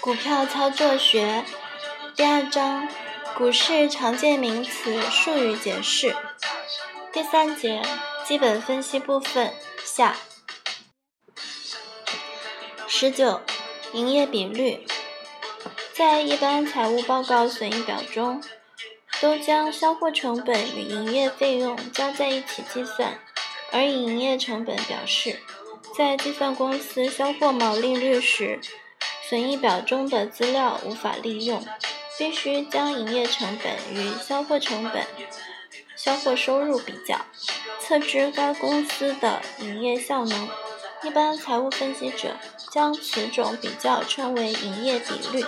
股票操作学第二章：股市常见名词、术语解释。第三节：基本分析部分下。十九，营业比率。在一般财务报告损益表中，都将销货成本与营业费用加在一起计算，而以营业成本表示。在计算公司销货毛利率时，损益表中的资料无法利用，必须将营业成本与销货成本、销货收入比较，测知该公司的营业效能。一般财务分析者将此种比较称为营业比率。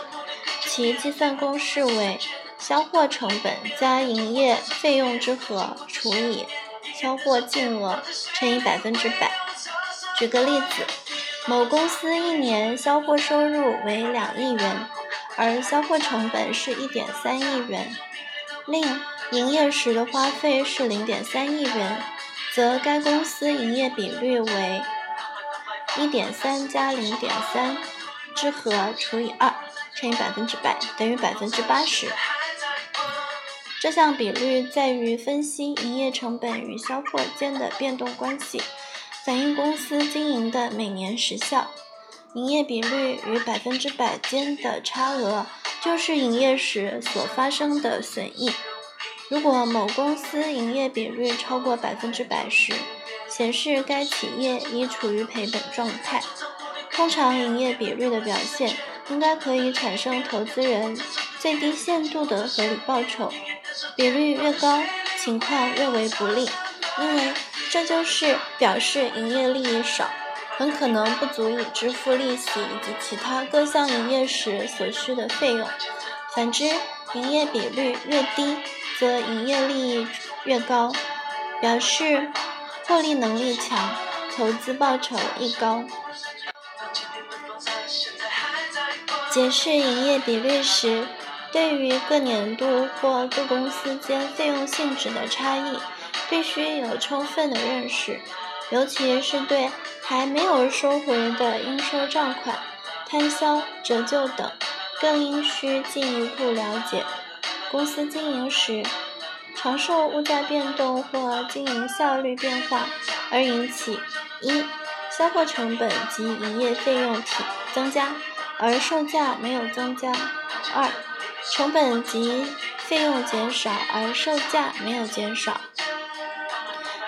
其计算公式为销货成本加营业费用之和除以销货净额乘以百分之百。举个例子，某公司一年销货收入为两亿元，而销货成本是一点三亿元，另营业时的花费是零点三亿元，则该公司营业比率为一点三加零点三之和除以二。乘以百分之百等于百分之八十。这项比率在于分析营业成本与销货间的变动关系，反映公司经营的每年实效。营业比率与百分之百间的差额，就是营业时所发生的损益。如果某公司营业比率超过百分之百时，显示该企业已处于赔本状态。通常营业比率的表现。应该可以产生投资人最低限度的合理报酬，比率越高，情况越为不利，因为这就是表示营业利益少，很可能不足以支付利息以及其他各项营业时所需的费用。反之，营业比率越低，则营业利益越高，表示获利能力强，投资报酬亦高。解释营业比率时，对于各年度或各公司间费用性质的差异，必须有充分的认识，尤其是对还没有收回的应收账款、摊销、折旧等，更应需进一步了解。公司经营时，常受物价变动或经营效率变化而引起：一、销货成本及营业费用体增加。而售价没有增加。二、成本及费用减少，而售价没有减少。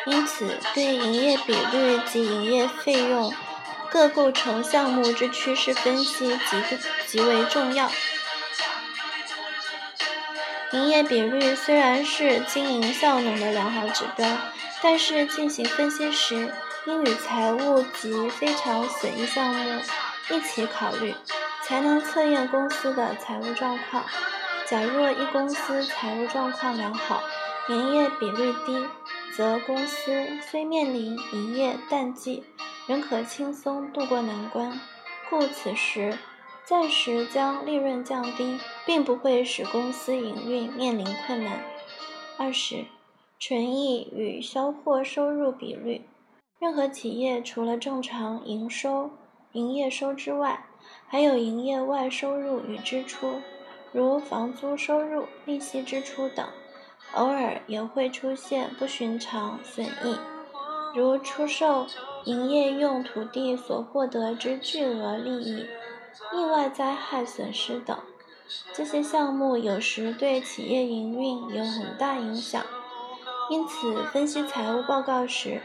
因此，对营业比率及营业费用各构成项目之趋势分析极极为重要。营业比率虽然是经营效能的良好指标，但是进行分析时，应与财务及非常损益项目一起考虑。才能测验公司的财务状况。假若一公司财务状况良好，营业比率低，则公司虽面临营业淡季，仍可轻松渡过难关。故此时暂时将利润降低，并不会使公司营运面临困难。二十，纯益与销货收入比率。任何企业除了正常营收、营业收之外，还有营业外收入与支出，如房租收入、利息支出等，偶尔也会出现不寻常损益，如出售营业用土地所获得之巨额利益、意外灾害损失等。这些项目有时对企业营运有很大影响，因此分析财务报告时，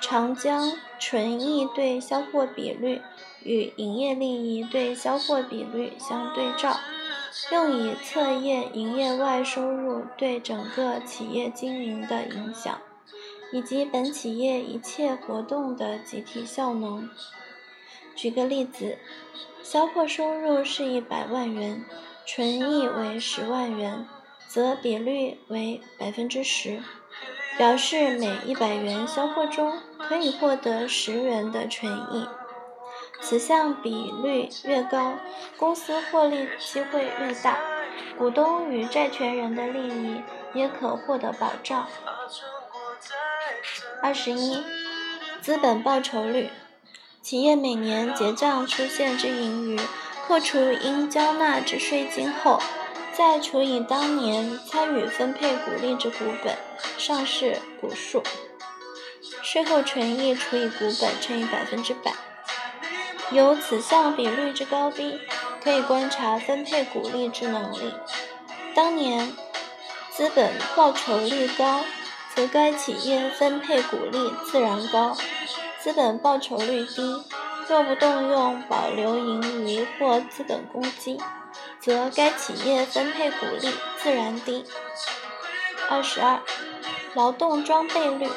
常将纯益对销货比率。与营业利益对销货比率相对照，用以测验营业外收入对整个企业经营的影响，以及本企业一切活动的集体效能。举个例子，销货收入是一百万元，纯益为十万元，则比率为百分之十，表示每一百元销货中可以获得十元的纯益。此项比率越高，公司获利机会越大。股东与债权人的利益也可获得保障。二十一，资本报酬率，企业每年结账出现之盈余，扣除应交纳之税金后，再除以当年参与分配股利之股本，上市股数，税后权益除以股本乘以百分之百。由此项比率之高低，可以观察分配股利之能力。当年资本报酬率高。则该企业分配股利自然高，资本报酬率低，若不动用保留盈余或资本公积，则该企业分配股利自然低。二十二，劳动装备率，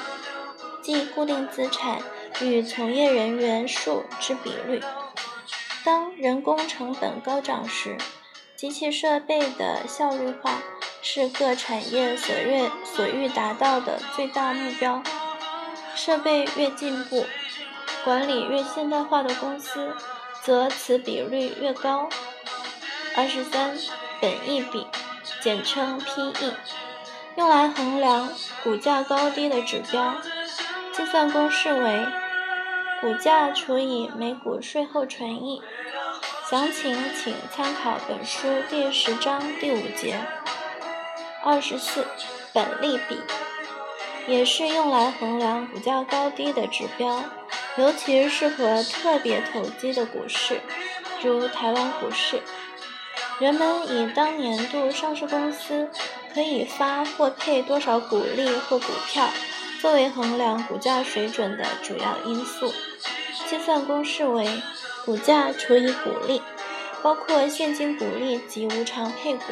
即固定资产与从业人员数之比率。当人工成本高涨时，机器设备的效率化。是各产业所愿所欲达到的最大目标。设备越进步，管理越现代化的公司，则此比率越高。二十三，本益比，简称 P/E，用来衡量股价高低的指标。计算公式为股价除以每股税后纯益。详情请参考本书第十章第五节。二十四，本利比也是用来衡量股价高低的指标，尤其适合特别投机的股市，如台湾股市。人们以当年度上市公司可以发或配多少股利或股票，作为衡量股价水准的主要因素。计算公式为股价除以股利，包括现金股利及无偿配股。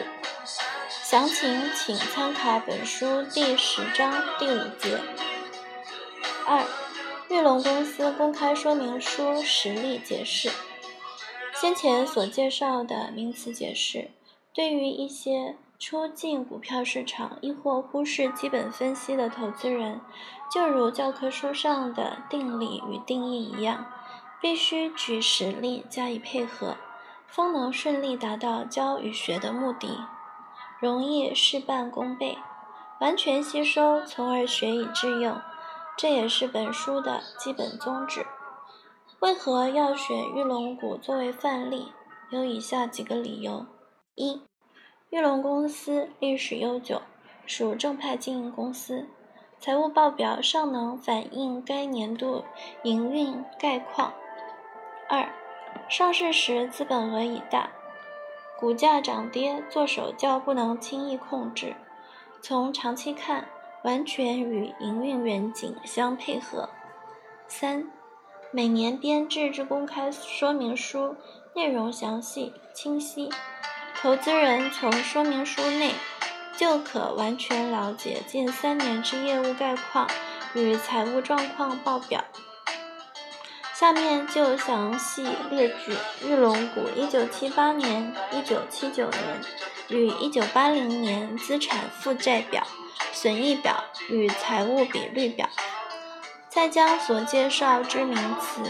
详情请参考本书第十章第五节。二、玉龙公司公开说明书实例解释。先前所介绍的名词解释，对于一些初进股票市场亦或忽视基本分析的投资人，就如教科书上的定理与定义一样，必须举实例加以配合，方能顺利达到教与学的目的。容易事半功倍，完全吸收，从而学以致用，这也是本书的基本宗旨。为何要选玉龙股作为范例？有以下几个理由：一、玉龙公司历史悠久，属正派经营公司，财务报表尚能反映该年度营运概况；二、上市时资本额已大。股价涨跌做手较不能轻易控制，从长期看，完全与营运远景相配合。三、每年编制之公开说明书内容详细清晰，投资人从说明书内就可完全了解近三年之业务概况与财务状况报表。下面就详细列举玉龙股1978年、1979年与1980年资产负债表、损益表与财务比率表，再将所介绍之名词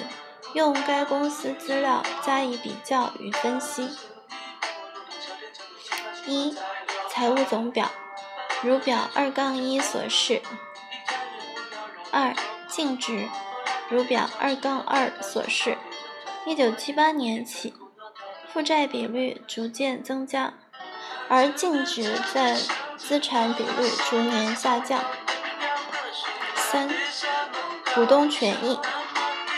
用该公司资料加以比较与分析。一、财务总表，如表二杠一所示。二、净值。如表二杠二所示，一九七八年起，负债比率逐渐增加，而净值占资产比率逐年下降。三、股东权益，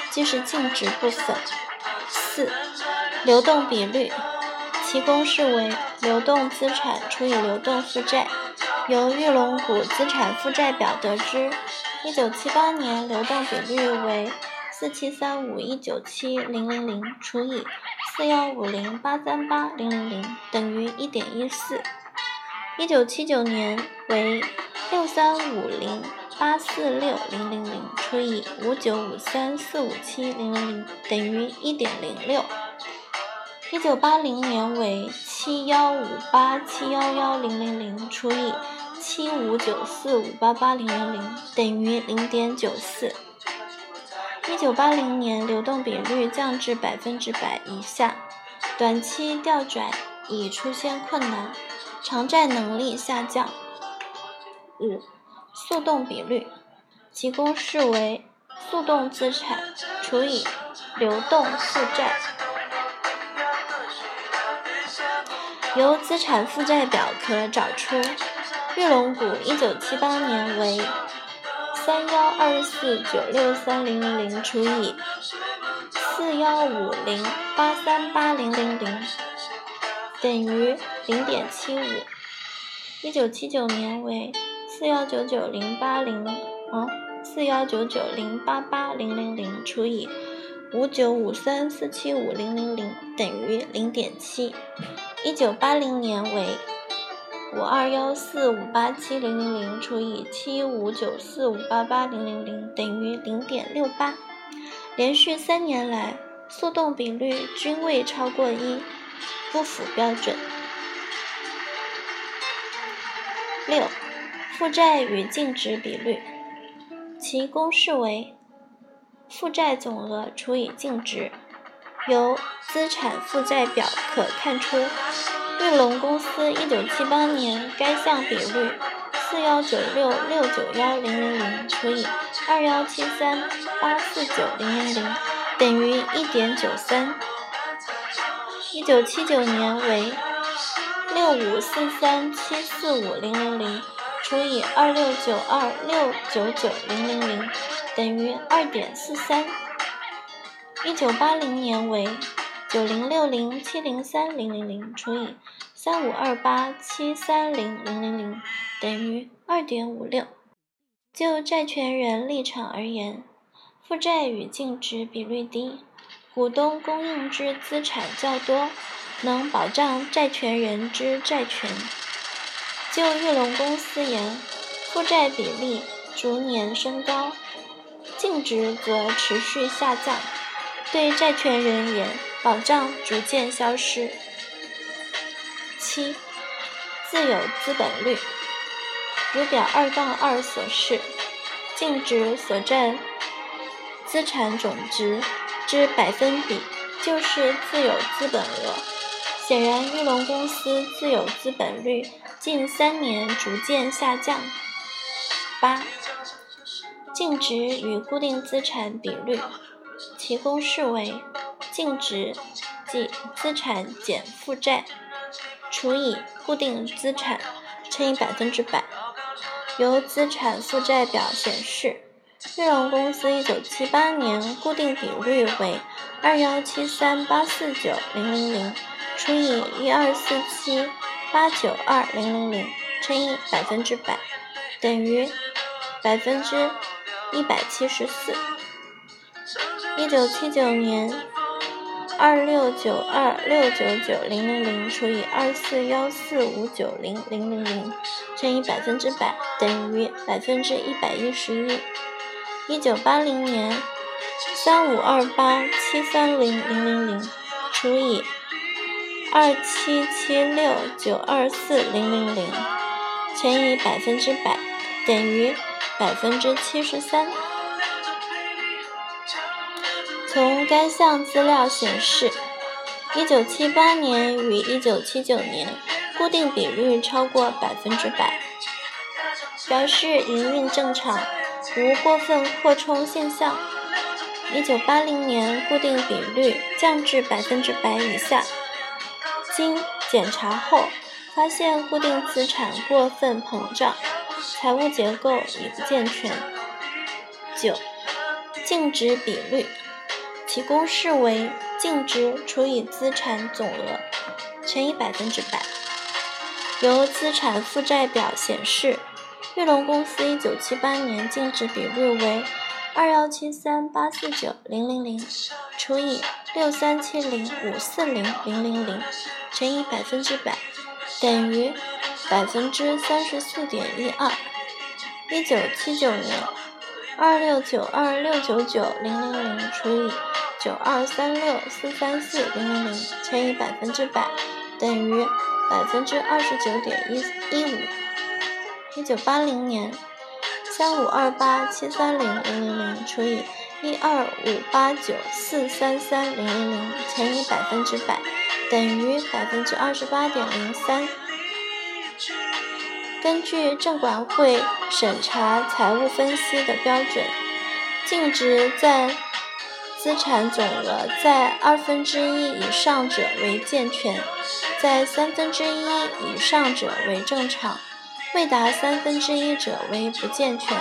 即是净值部分。四、流动比率，其公式为流动资产除以流动负债，由玉龙股资产负债表得知。一九七八年流动比率为四七三五一九七零零零除以四幺五零八三八零零零等于一点一四。一九七九年为六三五零八四六零零零除以五九五三四五七零零零等于一点零六。一九八零年为七幺五八七幺幺零零零除以七五九四五八八零零零等于零点九四。一九八零年流动比率降至百分之百以下，短期调转已出现困难。偿债能力下降。五、速动比率，其公式为速动资产除以流动负债。由资产负债表可找出，玉龙股一九七八年为三幺二四九六三零零零除以四幺五零八三八零零零等于零点七五。一九七九年为四幺九九零八零嗯四幺九九零八八零零零除以五九五三四七五零零零等于零点七。一九八零年为五二幺四五八七零零零除以七五九四五八八零零零等于零点六八，连续三年来速动比率均未超过一，不符标准。六，负债与净值比率，其公式为负债总额除以净值。由资产负债表可看出，玉龙公司一九七八年该项比率四幺九六六九幺零零零除以二幺七三八四九零零零等于一点九三。一九七九年为六五四三七四五零零零除以二六九二六九九零零零等于二点四三。一九八零年为九零六零七零三零零零除以三五二八七三零零零零等于二点五六。就债权人立场而言，负债与净值比率低，股东供应之资产较多，能保障债权人之债权。就玉龙公司言，负债比例逐年升高，净值则持续下降。对债权人言，保障逐渐消失。七，自有资本率，如表二杠二所示，净值所占资产总值之百分比就是自有资本额。显然，玉龙公司自有资本率近三年逐渐下降。八，净值与固定资产比率。其公式为净值即资产减负债除以固定资产乘以百分之百。由资产负债表显示，瑞龙公司一九七八年固定比率为二幺七三八四九零零零除以一二四七八九二零零零乘以百分之百等于百分之一百七十四。一九七九年，二六九二六九九零零零除以二四幺四五九零零零零乘以百分之百等于百分之一百一十一。一九八零年，三五二八七三零零零零除以二七七六九二四零零零乘以百分之百等于百分之七十三。从该项资料显示，1978年与1979年固定比率超过百分之百，表示营运正常，无过分扩充现象。1980年固定比率降至百分之百以下，经检查后发现固定资产过分膨胀，财务结构已不健全。九，净值比率。其公式为净值除以资产总额乘以百分之百。由资产负债表显示，玉龙公司一九七八年净值比率为二幺七三八四九零零零除以六三七零五四零零零零乘以百分之百等于百分之三十四点一二。一九七九年，二六九二六九九零零零除以九二三六四三四零零零乘以百分之百等于百分之二十九点一一五。一九八零年，三五二八七三零零零零除以一二五八九四三三零零零乘以百分之百等于百分之二十八点零三。根据证管会审查财务分析的标准，净值占资产总额在二分之一以上者为健全，在三分之一以上者为正常，未达三分之一者为不健全。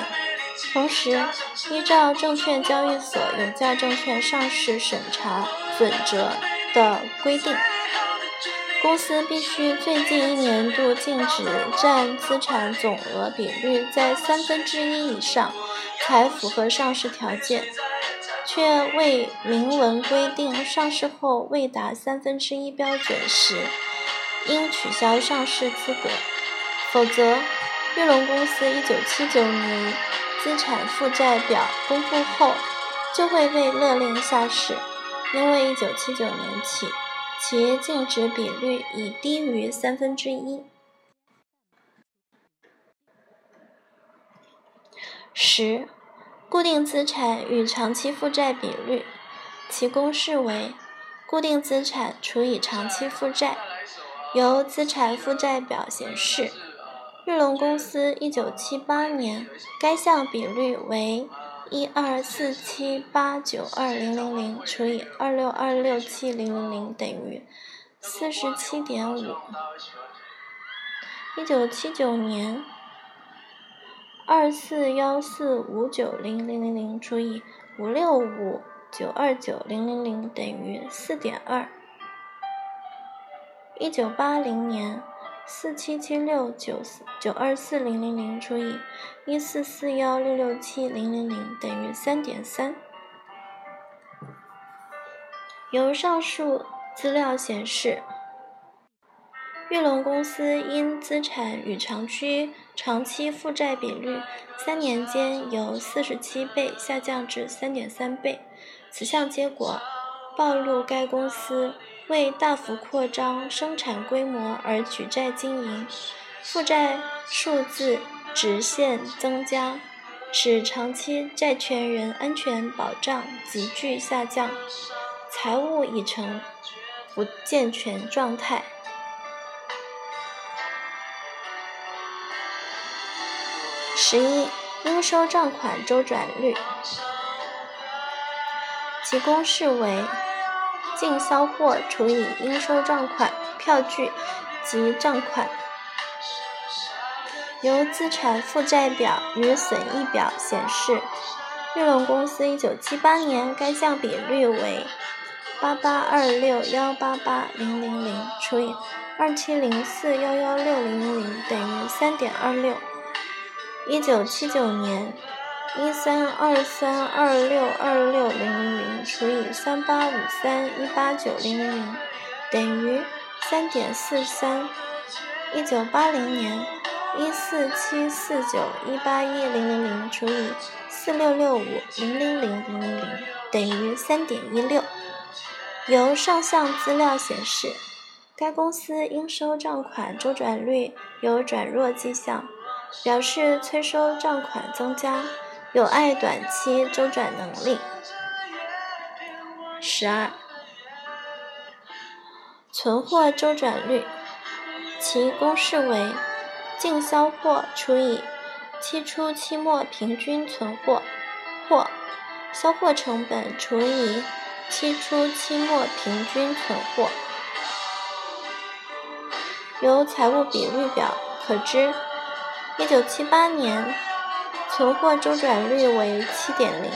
同时，依照证券交易所有价证券上市审查准则的规定。公司必须最近一年度净值占资产总额比率在三分之一以上，才符合上市条件，却未明文规定上市后未达三分之一标准时，应取消上市资格。否则，玉龙公司一九七九年资产负债表公布后，就会被勒令下市，因为一九七九年起。其净值比率已低于三分之一。十、固定资产与长期负债比率，其公式为：固定资产除以长期负债。由资产负债表显示，日龙公司一九七八年该项比率为。一二四七八九二零零零除以二六二六七零零零等于四十七点五。一九七九年二四幺四五九零零零零除以五六五九二九零零零等于四点二。一九八零年。四七七六九四九二四零零零除以一四四幺六六七零零零等于三点三。由上述资料显示，玉龙公司因资产与长期长期负债比率三年间由四十七倍下降至三点三倍，此项结果暴露该公司。为大幅扩张生产规模而举债经营，负债数字直线增加，使长期债权人安全保障急剧下降，财务已成不健全状态。十一，应收账款周转率，其公式为。净销货除以应收账款票据及账款，由资产负债表与损益表显示，玉龙公司一九七八年该项比率为八八二六幺八八零零零除以二七零四幺幺六零零零等于三点二六，一九七九年。一三二三二六二六零零零除以三八五三一八九零零零等于三点四三。一九八零年一四七四九一八一零零零除以四六六五零零零零零零等于三点一六。由上项资料显示，该公司应收账款周转率有转弱迹象，表示催收账款增加。有碍短期周转能力。十二，存货周转率，其公式为净销货除以期初期末平均存货，或销货成本除以期初期末平均存货。由财务比率表可知，一九七八年。存货周转率为七点零，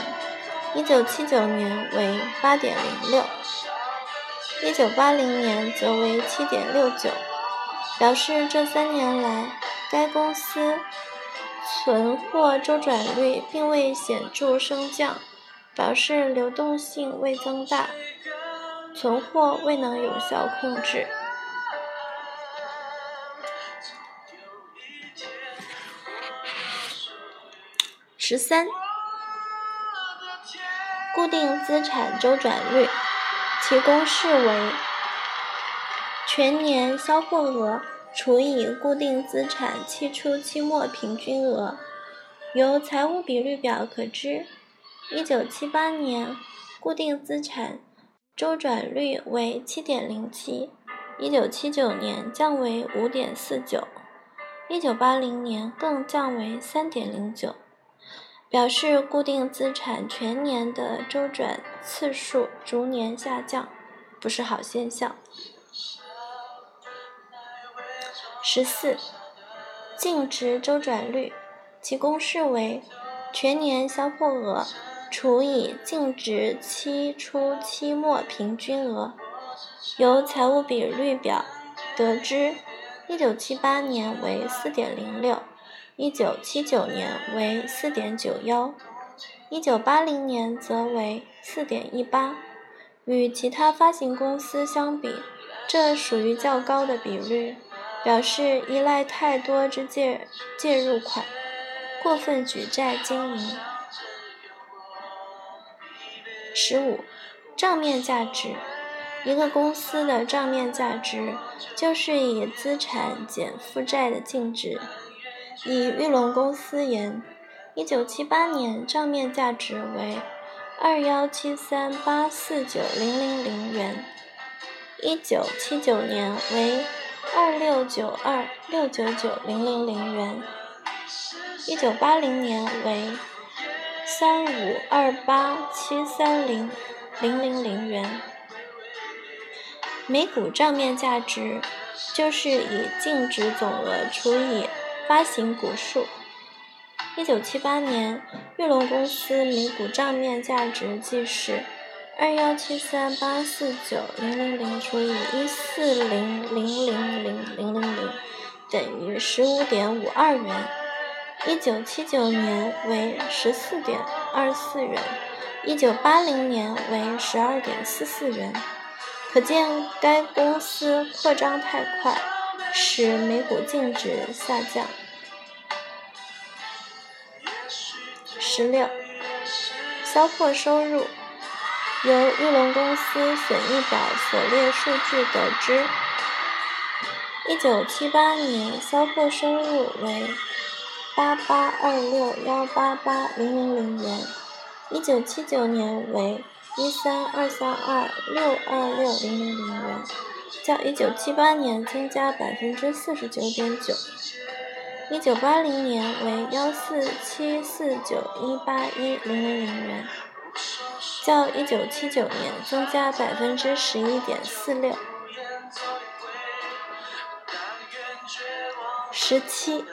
一九七九年为八点零六，一九八零年则为七点六九，表示这三年来该公司存货周转率并未显著升降，表示流动性未增大，存货未能有效控制。十三，固定资产周转率，其公式为全年销货额除以固定资产期初期末平均额。由财务比率表可知，一九七八年固定资产周转率为七点零七，一九七九年降为五点四九，一九八零年更降为三点零九，表示固定资产全年的周转次数逐年下降，不是好现象。十四，净值周转率，其公式为全年销货额除以净值期初期末平均额。由财务比率表得知，一九七八年为四点零六，一九七九年为四点九幺，一九八零年则为四点一八。与其他发行公司相比，这属于较高的比率。表示依赖太多之借介入款，过分举债经营。十五，账面价值，一个公司的账面价值就是以资产减负债的净值。以玉龙公司言，一九七八年账面价值为二幺七三八四九零零零元，一九七九年为。二六九二六九九零零零元，一九八零年为三五二八七三零零零零元。每股账面价值就是以净值总额除以发行股数。一九七八年，玉龙公司每股账面价值即是。二幺七三八四九零零零除以一四零零零零零零零等于十五点五二元，一九七九年为十四点二四元，一九八零年为十二点四四元。可见该公司扩张太快，使每股净值下降。十六，销货收入。由玉龙公司损益表所列数据得知，一九七八年销货收入为八八二六幺八八零零零元，一九七九年为一三二三二六二六零零零元，较一九七八年增加百分之四十九点九，一九八零年为幺四七四九一八一零零零元。较一九七九年增加百分之十一点四六。十七，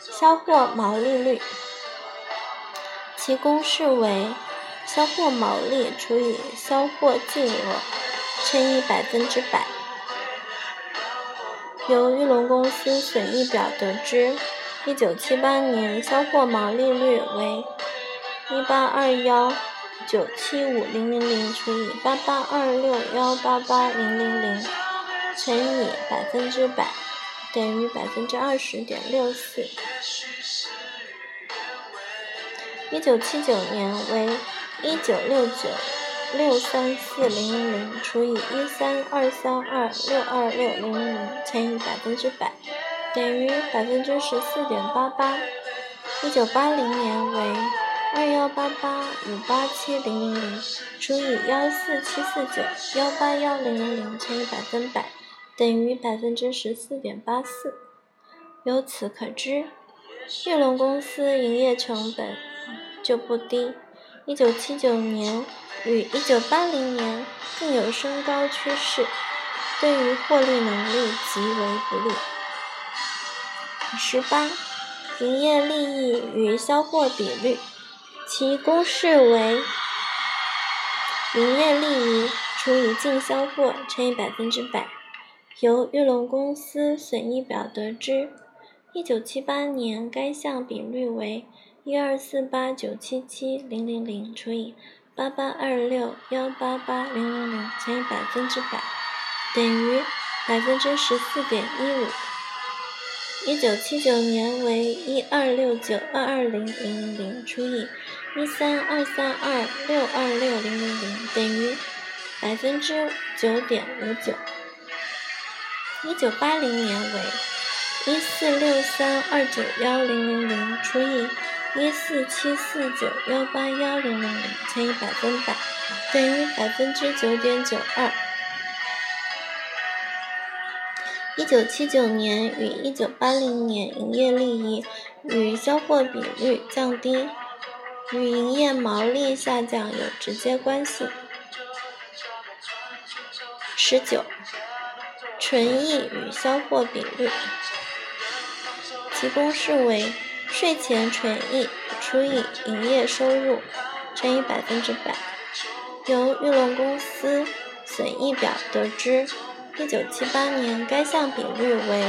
销货毛利率，其公式为销货毛利除以销货净额乘以百分之百。由玉龙公司损益表得知，一九七八年销货毛利率为一八二幺。九七五零零零除以八八二六幺八八零零零乘以百分之百等于百分之二十点六四。一九七九年为一九六九六三四零零零除以一三二三二六二六零零零乘以百分之百等于百分之十四点八八。一九八零年为。二幺八八五八七零零零除以幺四七四九幺八幺零零零乘以百分百等于百分之十四点八四。由此可知，玉龙公司营业成本就不低。一九七九年与一九八零年更有升高趋势，对于获利能力极为不利。十八，营业利益与销货比率。其公式为营业利益除以净销货乘以百分之百。由玉龙公司损益表得知，一九七八年该项比率为一二四八九七七零零零除以八八二六幺八八零零零乘以百分之百，等于百分之十四点一五。一九七九年为一二六九二二零零零零除以一三二三二六二六零零零等于百分之九点五九。一九八零年为一四六三二九幺零零零除以一四七四九幺八幺零零零乘以百分百等于百分之九点九二。一九七九年与一九八零年营业利益与销货比率降低，与营业毛利下降有直接关系。十九，纯益与销货比率，其公式为税前纯益除以营业收入乘以百分之百。由玉龙公司损益表得知。一九七八年，该项比率为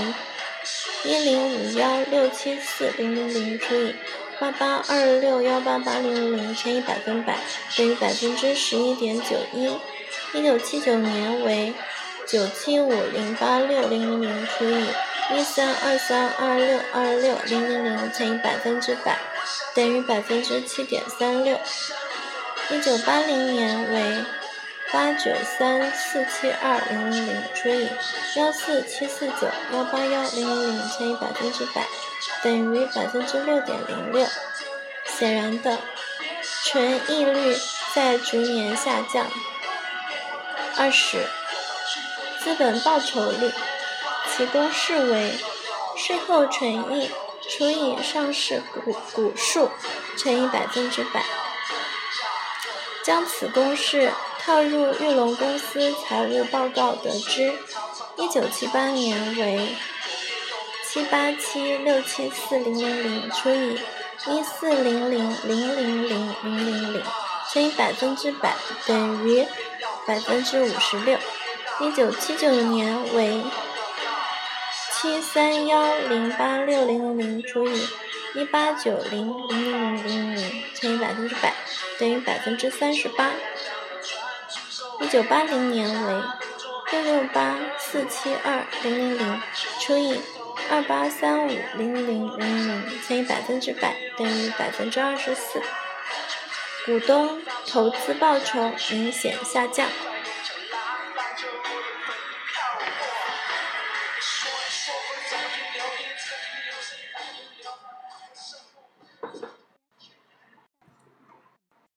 一零五幺六七四零零零除以八八二六幺八八零零零乘以百分百，等于百分之十一点九一。一九七九年为九七五零八六零零零除以一三二三二六二六零零零乘以百分之百，等于百分之七点三六。一九八零年为。八九三四七二零零零除以幺四七四九幺八幺零零零乘以百分之百，等于百分之六点零六。显然的，纯益率在逐年下降。二十，资本报酬率，其公式为税后纯益除以上市股股数乘以百分之百。将此公式。套入玉龙公司财务报告得知，一九七八年为七八七六七四零零零除以一四零零零零零零零零乘以百分之百等于百分之五十六。一九七九年为七三幺零八六零零零除以一八九零零零零零零乘以百分之百等于百分之三十八。一九八零年为六六八四七二零零零除以二八三五零零零零零乘以百分之百等于百分之二十四，股东投资报酬明显下降。